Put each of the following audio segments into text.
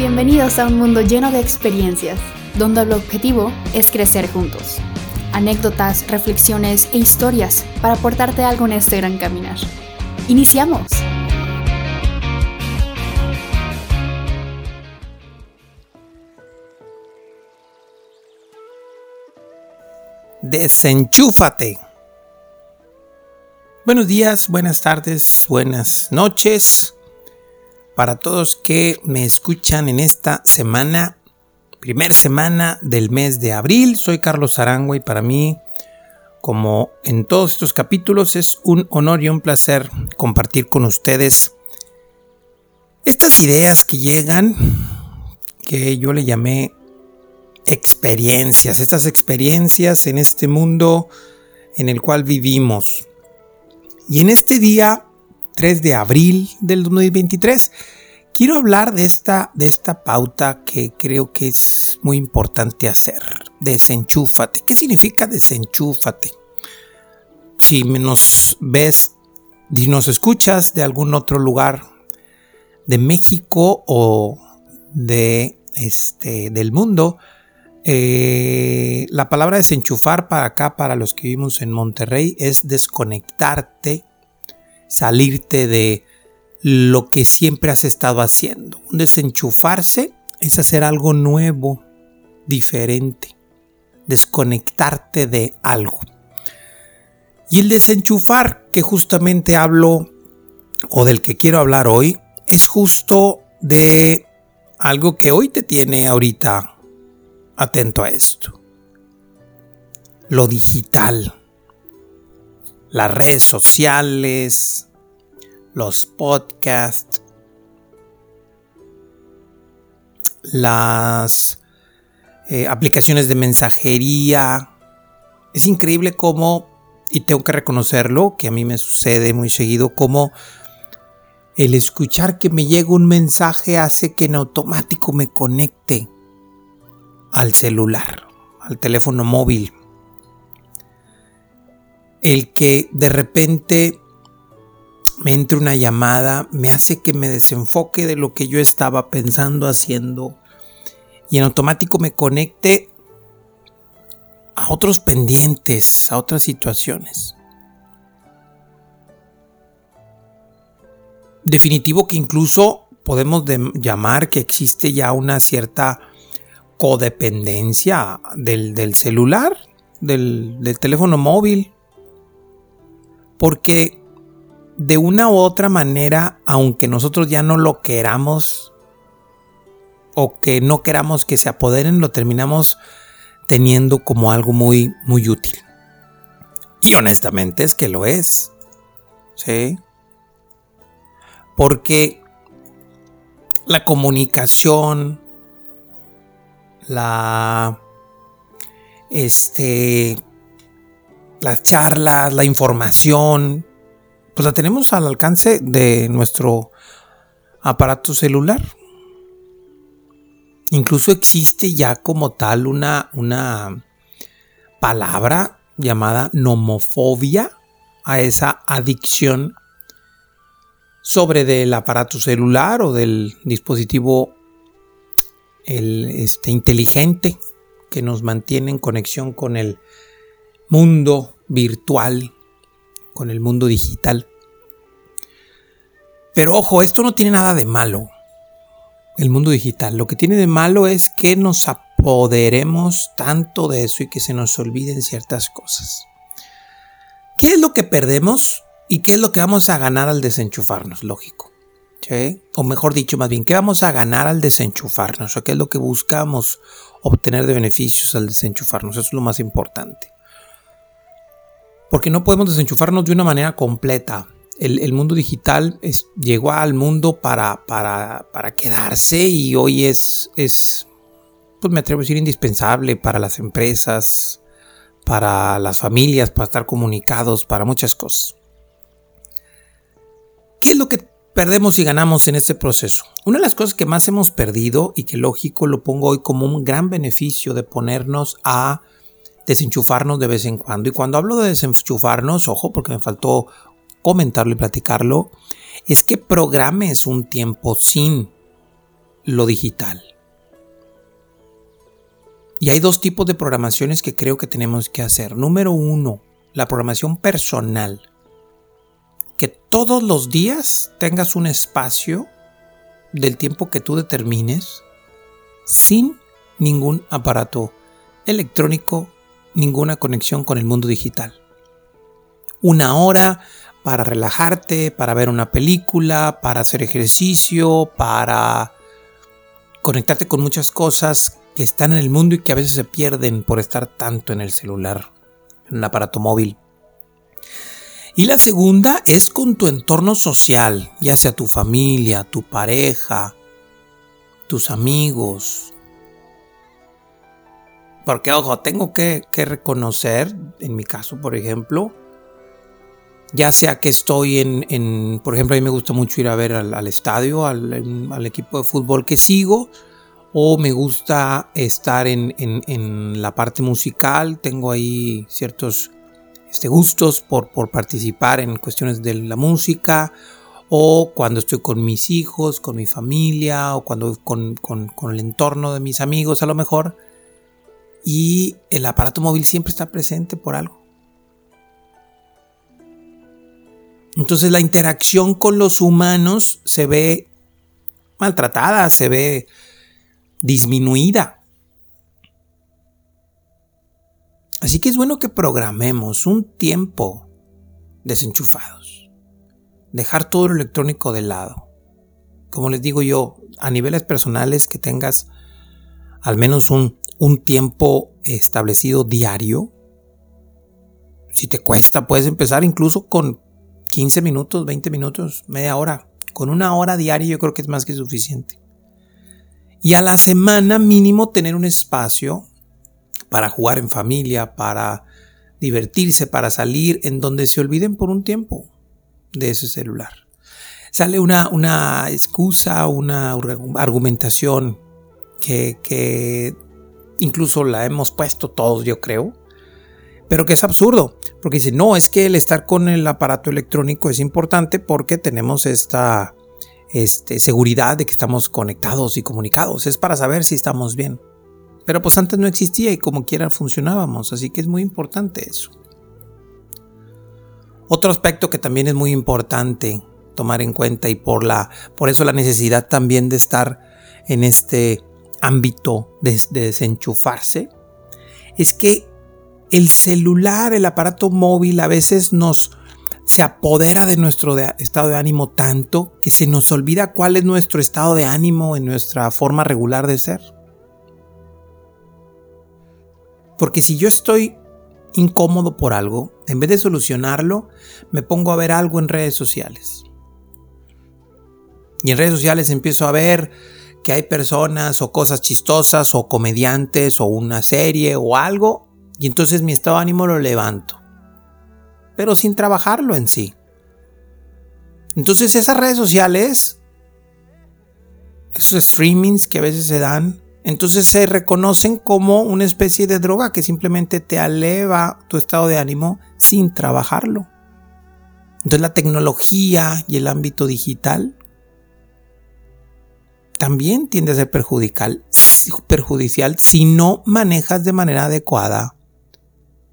Bienvenidos a un mundo lleno de experiencias, donde el objetivo es crecer juntos. Anécdotas, reflexiones e historias para aportarte algo en este gran caminar. ¡Iniciamos! Desenchúfate. Buenos días, buenas tardes, buenas noches para todos que me escuchan en esta semana, primera semana del mes de abril. Soy Carlos Arangua y para mí, como en todos estos capítulos, es un honor y un placer compartir con ustedes estas ideas que llegan, que yo le llamé experiencias, estas experiencias en este mundo en el cual vivimos. Y en este día 3 de abril del 2023. Quiero hablar de esta, de esta pauta que creo que es muy importante hacer. Desenchúfate. ¿Qué significa desenchúfate? Si nos ves y nos escuchas de algún otro lugar de México o de este del mundo, eh, la palabra desenchufar para acá, para los que vivimos en Monterrey, es desconectarte salirte de lo que siempre has estado haciendo. Un desenchufarse es hacer algo nuevo, diferente, desconectarte de algo. Y el desenchufar que justamente hablo o del que quiero hablar hoy es justo de algo que hoy te tiene ahorita atento a esto. Lo digital las redes sociales, los podcasts, las eh, aplicaciones de mensajería. Es increíble cómo, y tengo que reconocerlo, que a mí me sucede muy seguido, cómo el escuchar que me llega un mensaje hace que en automático me conecte al celular, al teléfono móvil el que de repente me entre una llamada me hace que me desenfoque de lo que yo estaba pensando haciendo y en automático me conecte a otros pendientes, a otras situaciones. Definitivo que incluso podemos llamar que existe ya una cierta codependencia del, celular, del teléfono móvil, porque de una u otra manera, aunque nosotros ya no lo queramos o que no queramos que se apoderen, lo terminamos teniendo como algo muy, muy útil. Y honestamente es que lo es. ¿Sí? Porque la comunicación, la este las charlas, la información, pues la tenemos al alcance de nuestro aparato celular. Incluso existe ya como tal una, una palabra llamada nomofobia a esa adicción sobre del aparato celular o del dispositivo el, este, inteligente que nos mantiene en conexión con el mundo virtual, con el mundo digital. Pero ojo, esto no tiene nada de malo, el mundo digital. Lo que tiene de malo es que nos apoderemos tanto de eso y que se nos olviden ciertas cosas. ¿Qué es lo que perdemos y qué es lo que vamos a ganar al desenchufarnos? Lógico. O mejor dicho, más bien, ¿qué vamos a ganar al desenchufarnos? ¿O qué es lo que buscamos obtener de beneficios al desenchufarnos? Eso es lo más importante porque no podemos desenchufarnos de una manera completa. El, mundo digital llegó al mundo para, para, para, quedarse y hoy es, es, pues me atrevo a decir, indispensable para las empresas, para las familias, para estar comunicados, para muchas cosas. ¿Qué es lo que perdemos y ganamos en este proceso? Una de las cosas que más hemos perdido y que lógico lo pongo hoy como un gran beneficio de ponernos a desenchufarnos de vez en cuando. Y cuando hablo de desenchufarnos, ojo, porque me faltó comentarlo y platicarlo, es que programes un tiempo sin lo digital. Y hay dos tipos de programaciones que creo que tenemos que hacer. Número uno, la programación personal. Que todos los días tengas un espacio del tiempo que tú determines sin ningún aparato electrónico, ninguna conexión con el mundo digital. Una hora para relajarte, para ver una película, para hacer ejercicio, para conectarte con muchas cosas que están en el mundo y que a veces se pierden por estar tanto en el celular, en un aparato móvil. Y la segunda es con tu entorno social, ya sea tu familia, tu pareja, tus amigos. Porque, ojo, tengo que, reconocer, en mi caso, por ejemplo, ya sea que estoy en, por ejemplo, a mí me gusta mucho ir a ver al, estadio, al, equipo de fútbol que sigo, o me gusta estar en, en, la parte musical, tengo ahí ciertos este, gustos por, por participar en cuestiones de la música, o cuando estoy con mis hijos, con mi familia, o cuando con, con el entorno de mis amigos a lo mejor, y el aparato móvil siempre está presente por algo. Entonces la interacción con los humanos se ve maltratada, se ve disminuida. Así que es bueno que programemos un tiempo desenchufados. Dejar todo lo electrónico de lado. Como les digo yo, a niveles personales que tengas al menos un, un tiempo establecido diario. Si te cuesta, puedes empezar incluso con 15 minutos, 20 minutos, media hora. Con una hora diaria yo creo que es más que suficiente. Y a la semana mínimo tener un espacio para jugar en familia, para divertirse, para salir, en donde se olviden por un tiempo de ese celular. Sale una, una excusa, una argumentación que, que incluso la hemos puesto todos, yo creo, pero que es absurdo, porque dice, no, es que el estar con el aparato electrónico es importante porque tenemos esta este, seguridad de que estamos conectados y comunicados, es para saber si estamos bien. Pero pues antes no existía y como quiera funcionábamos, así que es muy importante eso. Otro aspecto que también es muy importante tomar en cuenta y por la por eso la necesidad también de estar en este ámbito de, desenchufarse es que el celular, el aparato móvil a veces nos se apodera de nuestro estado de ánimo tanto que se nos olvida cuál es nuestro estado de ánimo en nuestra forma regular de ser. Porque si yo estoy incómodo por algo, en vez de solucionarlo, me pongo a ver algo en redes sociales. Y en redes sociales empiezo a ver que hay personas o cosas chistosas o comediantes o una serie o algo y entonces mi estado de ánimo lo levanto. Pero sin trabajarlo en sí. Entonces esas redes sociales, esos streamings que a veces se dan, entonces se reconocen como una especie de droga que simplemente te eleva tu estado de ánimo sin trabajarlo. Entonces la tecnología y el ámbito digital también tiende a ser perjudicial, perjudicial si no manejas de manera adecuada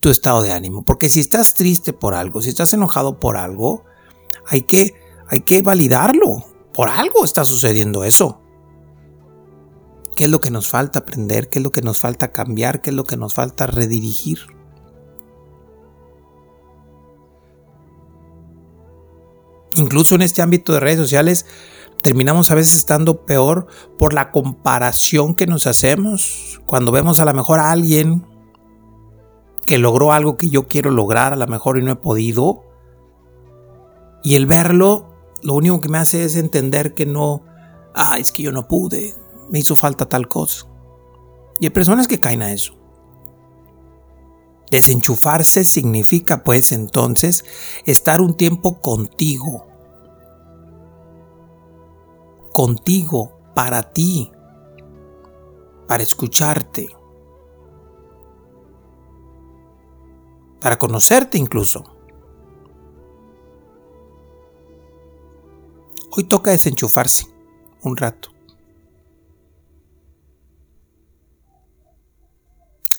tu estado de ánimo. Porque si estás triste por algo, si estás enojado por algo, hay que, hay que validarlo. Por algo está sucediendo eso. ¿Qué es lo que nos falta aprender? ¿Qué es lo que nos falta cambiar? ¿Qué es lo que nos falta redirigir? Incluso en este ámbito de redes sociales terminamos a veces estando peor por la comparación que nos hacemos. Cuando vemos a lo mejor a alguien que logró algo que yo quiero lograr, a lo mejor y no he podido. Y el verlo, lo único que me hace es entender que no, ah, es que yo no pude, me hizo falta tal cosa. Y hay personas que caen a eso. Desenchufarse significa pues entonces estar un tiempo contigo, contigo, para ti, para escucharte, para conocerte incluso. Hoy toca desenchufarse un rato.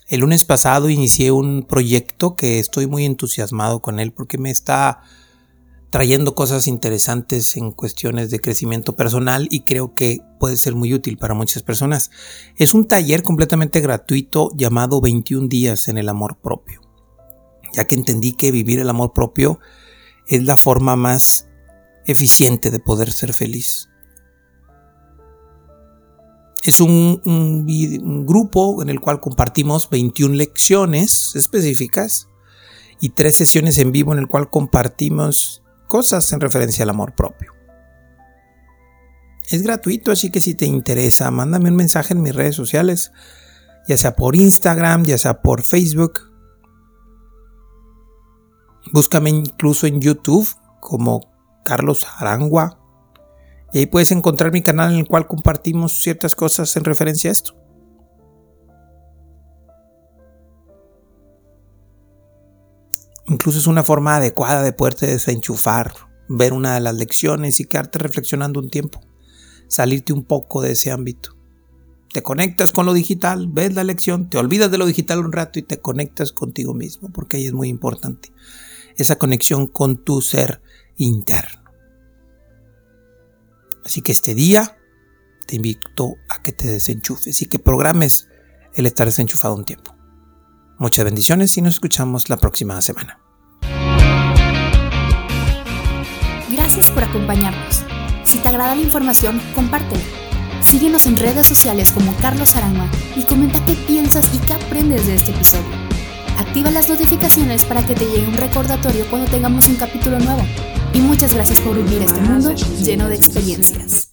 El lunes pasado inicié un proyecto que estoy muy entusiasmado con él porque me está trayendo cosas interesantes en cuestiones de crecimiento personal y creo que puede ser muy útil para muchas personas. Es un taller completamente gratuito llamado 21 días en el amor propio, ya que entendí que vivir el amor propio es la forma más eficiente de poder ser feliz. Es un, grupo en el cual compartimos 21 lecciones específicas y tres sesiones en vivo en el cual compartimos cosas en referencia al amor propio. Es gratuito, así que si te interesa, mándame un mensaje en mis redes sociales, ya sea por Instagram, ya sea por Facebook. Búscame incluso en YouTube como Carlos Arangua y ahí puedes encontrar mi canal en el cual compartimos ciertas cosas en referencia a esto. Incluso es una forma adecuada de poderte desenchufar, ver una de las lecciones y quedarte reflexionando un tiempo, salirte un poco de ese ámbito. Te conectas con lo digital, ves la lección, te olvidas de lo digital un rato y te conectas contigo mismo, porque ahí es muy importante esa conexión con tu ser interno. Así que este día te invito a que te desenchufes y que programes el estar desenchufado un tiempo. Muchas bendiciones y nos escuchamos la próxima semana. Gracias por acompañarnos. Si te agrada la información, compártela. Síguenos en redes sociales como Carlos Arama y comenta qué piensas y qué aprendes de este episodio. Activa las notificaciones para que te llegue un recordatorio cuando tengamos un capítulo nuevo y muchas gracias por vivir este mundo lleno de experiencias.